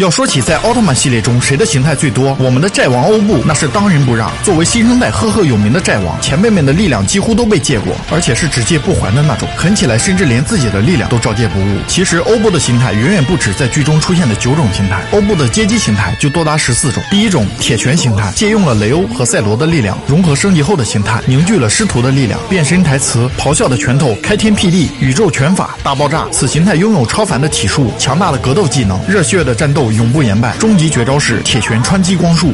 要说起在奥特曼系列中谁的形态最多，我们的债王欧布那是当仁不让。作为新生代赫赫有名的债王，前辈们的力量几乎都被借过，而且是只借不还的那种，狠起来甚至连自己的力量都照借不误。其实欧布的形态远远不止在剧中出现的九种形态，欧布的街机形态就多达十四种。第一种铁拳形态，借用了雷欧和赛罗的力量，融合升级后的形态，凝聚了师徒的力量。变身台词：咆哮的拳头，开天辟地，宇宙拳法，大爆炸。此形态拥有超凡的体术，强大的格斗技能，热血的战斗永不言败。终极绝招是铁拳穿击光束。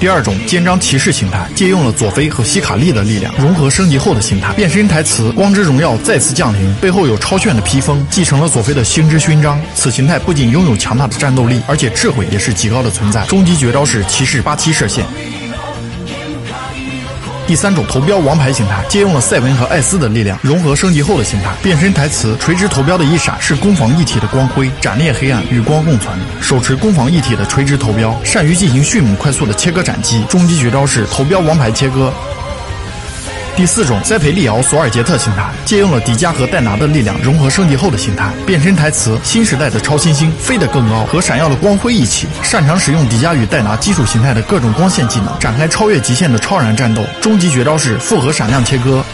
第二种肩章骑士形态，借用了佐菲和希卡利的力量，融合升级后的形态。变身台词：光之荣耀再次降临，背后有超炫的披风，继承了佐菲的星之勋章。此形态不仅拥有强大的战斗力，而且智慧也是极高的存在。终极绝招是骑士八七射线。第三种投标王牌形态，借用了赛文和艾斯的力量，融合升级后的形态。变身台词：垂直投标的一闪是攻防一体的光辉，斩裂黑暗，与光共存。手持攻防一体的垂直投标，善于进行迅猛快速的切割斩击。终极绝招是投标王牌切割。第四种塞培利奥索尔杰特形态，借用了迪迦和戴拿的力量，融合升级后的形态。变身台词：新时代的超新星飞得更高，和闪耀的光辉一起，擅长使用迪迦与戴拿基础形态的各种光线技能，展开超越极限的超然战斗。终极绝招是复合闪亮切割。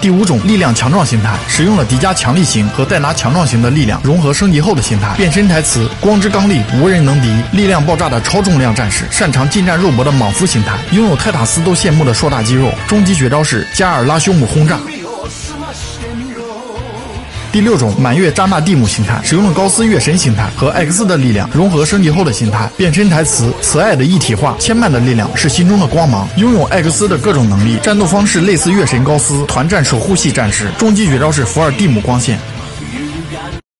第五种力量强壮形态，使用了迪迦强力型和戴拿强壮型的力量融合升级后的形态。变身台词：光之刚力，无人能敌，力量爆炸的超重量战士，擅长近战肉搏的莽夫形态，拥有泰塔斯都羡慕的硕大肌肉。终极绝招是加尔拉修姆轰炸。第六种满月扎纳蒂姆形态，使用了高斯月神形态和艾克斯的力量融合升级后的形态。变身台词：慈爱的一体化，牵绊的力量是心中的光芒，拥有艾克斯的各种能力，战斗方式类似月神高斯，团战守护系战士。终极绝招是伏尔蒂姆光线。